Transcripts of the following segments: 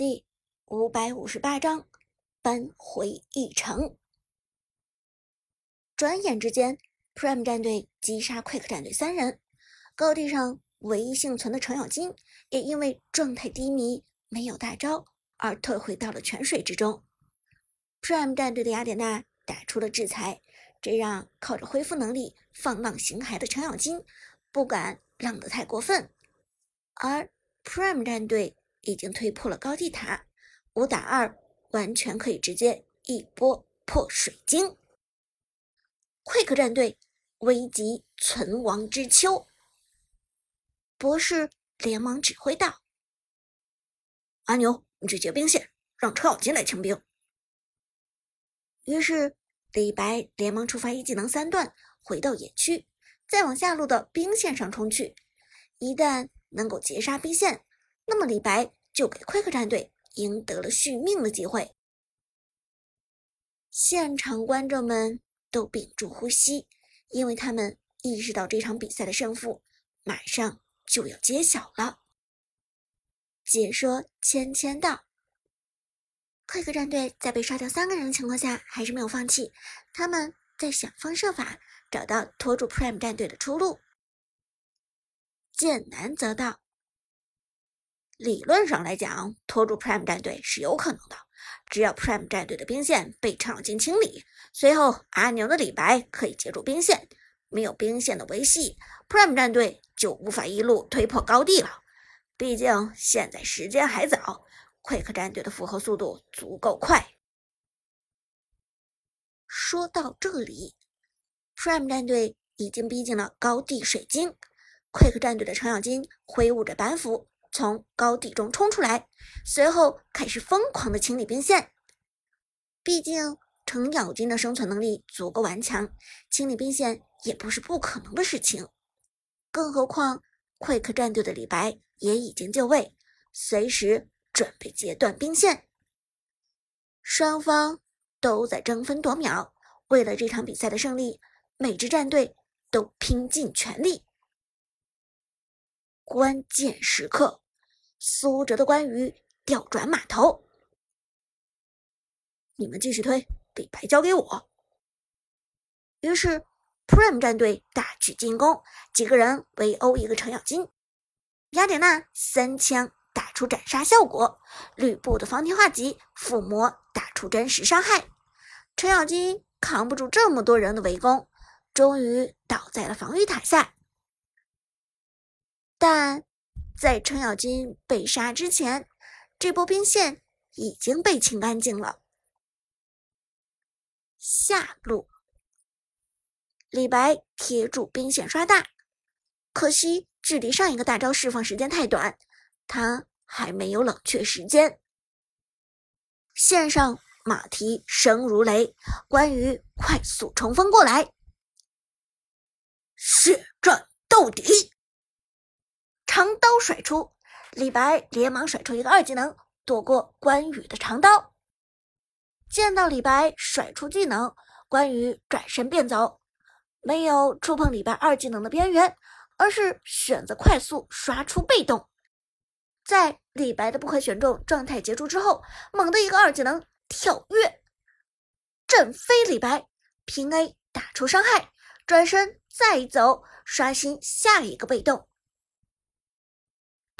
第五百五十八章扳回一城。转眼之间，Prime 战队击杀 Quick 战队三人。高地上唯一幸存的程咬金，也因为状态低迷，没有大招，而退回到了泉水之中。Prime 战队的雅典娜打出了制裁，这让靠着恢复能力放浪形骸的程咬金不敢浪得太过分。而 Prime 战队。已经推破了高地塔，五打二，完全可以直接一波破水晶。Quick 战队危急存亡之秋，博士连忙指挥道：“阿牛，你去截兵线，让程咬金来清兵。”于是李白连忙触发一技能三段，回到野区，再往下路的兵线上冲去。一旦能够截杀兵线，那么李白就给 Quick 战队赢得了续命的机会。现场观众们都屏住呼吸，因为他们意识到这场比赛的胜负马上就要揭晓了。解说芊芊道：“Quick 战队在被刷掉三个人的情况下，还是没有放弃，他们在想方设法找到拖住 Prime 战队的出路。”剑南则道。理论上来讲，拖住 Prime 战队是有可能的。只要 Prime 战队的兵线被程咬金清理，随后阿牛的李白可以接住兵线，没有兵线的维系，Prime 战队就无法一路推破高地了。毕竟现在时间还早，Quick 战队的复活速度足够快。说到这里，Prime 战队已经逼近了高地水晶，Quick 战队的程咬金挥舞着板斧。从高地中冲出来，随后开始疯狂的清理兵线。毕竟程咬金的生存能力足够顽强，清理兵线也不是不可能的事情。更何况快克战队的李白也已经就位，随时准备截断兵线。双方都在争分夺秒，为了这场比赛的胜利，每支战队都拼尽全力。关键时刻，苏哲的关羽调转马头，你们继续推，李白交给我。于是，Prime 战队大举进攻，几个人围殴一个程咬金，雅典娜三枪打出斩杀效果，吕布的方天画戟附魔打出真实伤害，程咬金扛不住这么多人的围攻，终于倒在了防御塔下。但在程咬金被杀之前，这波兵线已经被清干净了。下路，李白贴住兵线刷大，可惜距离上一个大招释放时间太短，他还没有冷却时间。线上马蹄声如雷，关羽快速冲锋过来，血战到底。长刀甩出，李白连忙甩出一个二技能，躲过关羽的长刀。见到李白甩出技能，关羽转身便走，没有触碰李白二技能的边缘，而是选择快速刷出被动。在李白的不可选中状态结束之后，猛的一个二技能跳跃，震飞李白，平 A 打出伤害，转身再走，刷新下一个被动。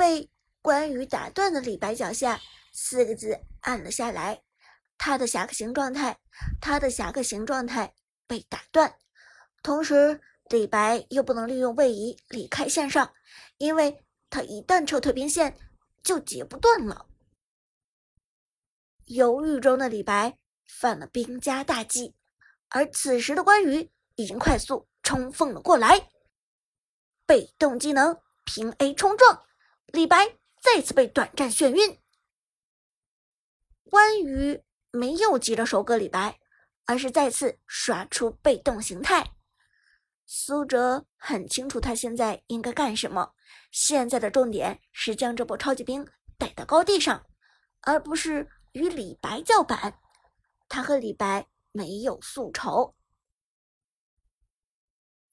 被关羽打断的李白脚下四个字按了下来，他的侠客行状态，他的侠客行状态被打断。同时，李白又不能利用位移离开线上，因为他一旦撤退兵线就截不断了。犹豫中的李白犯了兵家大忌，而此时的关羽已经快速冲锋了过来，被动技能平 A 冲撞。李白再次被短暂眩晕，关羽没有急着收割李白，而是再次刷出被动形态。苏哲很清楚他现在应该干什么，现在的重点是将这波超级兵带到高地上，而不是与李白叫板。他和李白没有宿仇，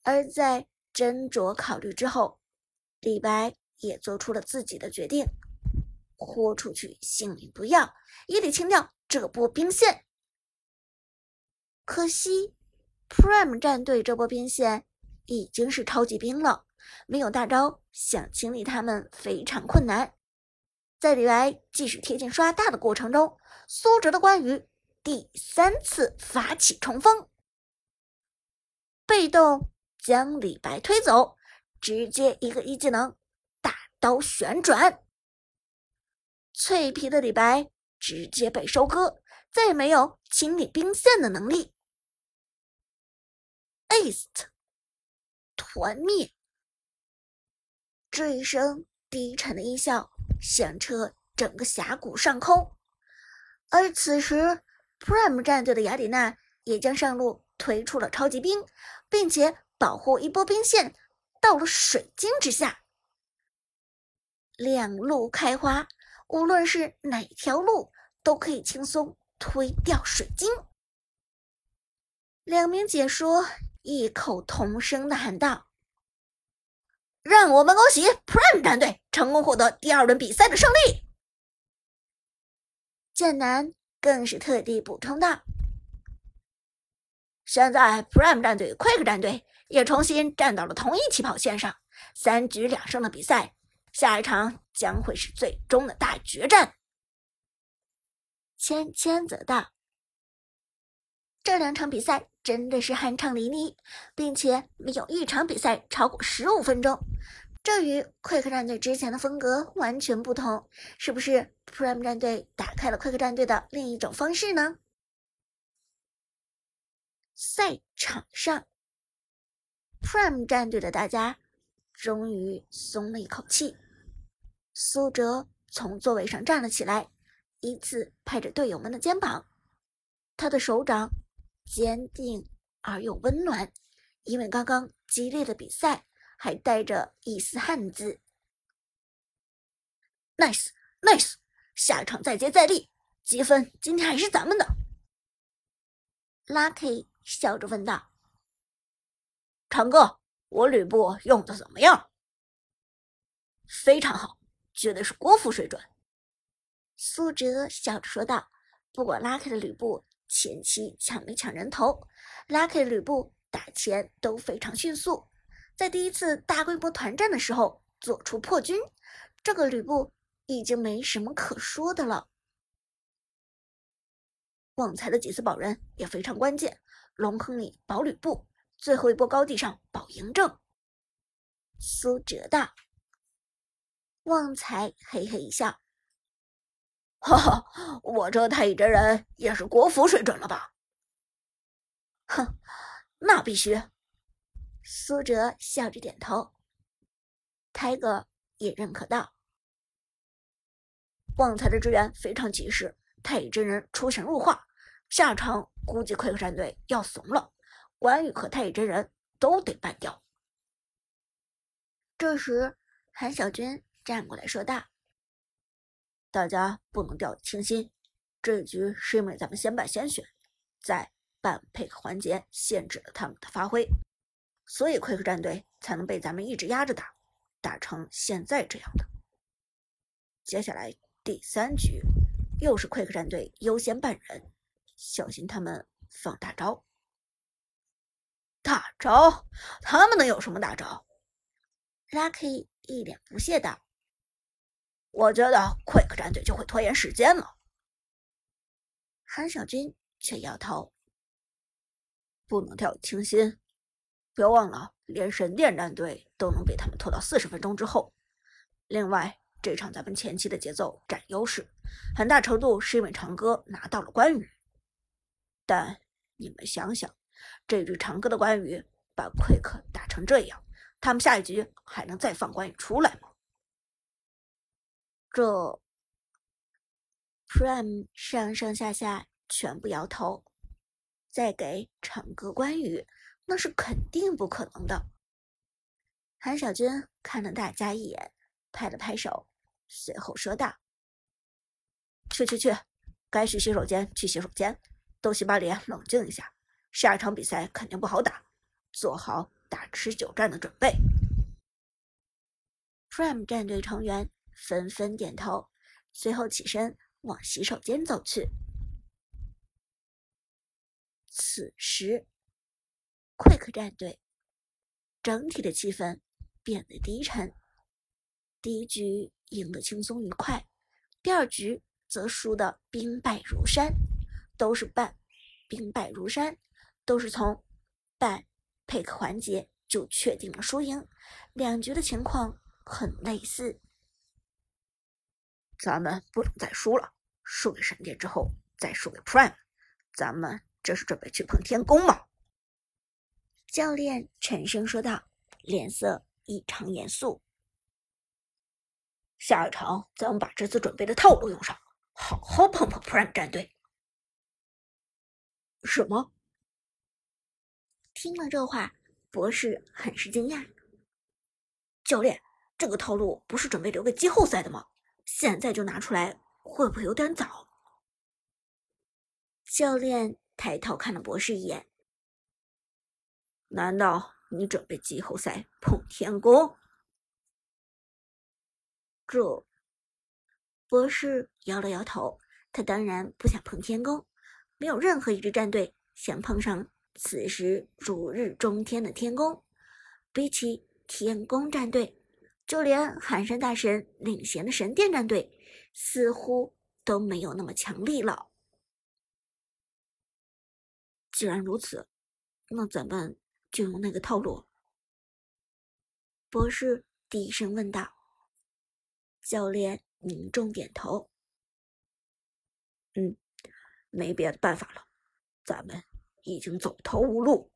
而在斟酌考虑之后，李白。也做出了自己的决定，豁出去性命不要，也得清掉这波兵线。可惜，Prime 战队这波兵线已经是超级兵了，没有大招，想清理他们非常困难。在李白继续贴近刷大的过程中，苏哲的关羽第三次发起冲锋，被动将李白推走，直接一个一技能刀旋转，脆皮的李白直接被收割，再也没有清理兵线的能力。Ace，团灭，这一声低沉的音效。响彻整个峡谷上空，而此时，Prime 战队的雅典娜也将上路推出了超级兵，并且保护一波兵线到了水晶之下，两路开花，无论是哪条路都可以轻松推掉水晶。两名解说异口同声的喊道。让我们恭喜 Prime 战队成功获得第二轮比赛的胜利。剑南更是特地补充道：“现在 Prime 战队、Quick 战队也重新站到了同一起跑线上，三局两胜的比赛，下一场将会是最终的大决战。”芊芊则道：“这两场比赛。”真的是酣畅淋漓，并且没有一场比赛超过十五分钟，这与 Quick 战队之前的风格完全不同。是不是 Prime 战队打开了 Quick 战队的另一种方式呢？赛场上，Prime 战队的大家终于松了一口气。苏哲从座位上站了起来，依次拍着队友们的肩膀，他的手掌。坚定而又温暖，因为刚刚激烈的比赛还带着一丝汗渍。Nice，Nice，下场再接再厉，积分今天还是咱们的。Lucky 笑着问道：“长哥，我吕布用的怎么样？”非常好，绝对是国服水准。苏哲笑着说道：“不管 Lucky 的吕布。”前期抢没抢人头，Lucky 吕布打钱都非常迅速，在第一次大规模团战的时候做出破军，这个吕布已经没什么可说的了。旺财的几次保人也非常关键，龙坑里保吕布，最后一波高地上保嬴政。苏哲道，旺财嘿嘿一笑。哈哈，我这太乙真人也是国服水准了吧？哼，那必须。苏哲笑着点头。泰哥也认可道：“旺财的支援非常及时，太乙真人出神入化，下场估计快客战队要怂了，关羽和太乙真人都得办掉。”这时，韩小军站过来说道。大家不能掉以轻心，这一局是因为咱们先败先选，在半配合环节限制了他们的发挥，所以 Quick 战队才能被咱们一直压着打，打成现在这样的。接下来第三局又是 Quick 战队优先办人，小心他们放大招。大招？他们能有什么大招？Lucky 一脸不屑道。我觉得 Quick 战队就会拖延时间了。韩小军却摇头：“不能掉以轻心，别忘了，连神殿战队都能被他们拖到四十分钟之后。另外，这场咱们前期的节奏占优势，很大程度是因为长歌拿到了关羽。但你们想想，这局长歌的关羽把 Quick 打成这样，他们下一局还能再放关羽出来吗？”这 Prime 上上下下全部摇头，再给长歌关羽，那是肯定不可能的。韩小军看了大家一眼，拍了拍手，随后说道：“去去去，该去洗手间去洗手间，都洗把脸，冷静一下。下一场比赛肯定不好打，做好打持久战的准备。”Prime 战队成员。纷纷点头，随后起身往洗手间走去。此时，Quick 战队整体的气氛变得低沉。第一局赢得轻松愉快，第二局则输得兵败如山，都是半兵败如山，都是从半 pick 环节就确定了输赢。两局的情况很类似。咱们不能再输了，输给闪电之后再输给 Prime，咱们这是准备去碰天宫吗？教练沉声说道，脸色异常严肃。下一场，咱们把这次准备的套路用上，好好碰碰 Prime 战队。什么？听了这话，博士很是惊讶。教练，这个套路不是准备留给季后赛的吗？现在就拿出来，会不会有点早？教练抬头看了博士一眼。难道你准备季后赛碰天宫？这，博士摇了摇头。他当然不想碰天宫，没有任何一支战队想碰上此时如日中天的天宫。比起天宫战队，就连寒山大神领衔的神殿战队，似乎都没有那么强力了。既然如此，那咱们就用那个套路。博士低声问道。教练凝重点头。嗯，没别的办法了，咱们已经走投无路。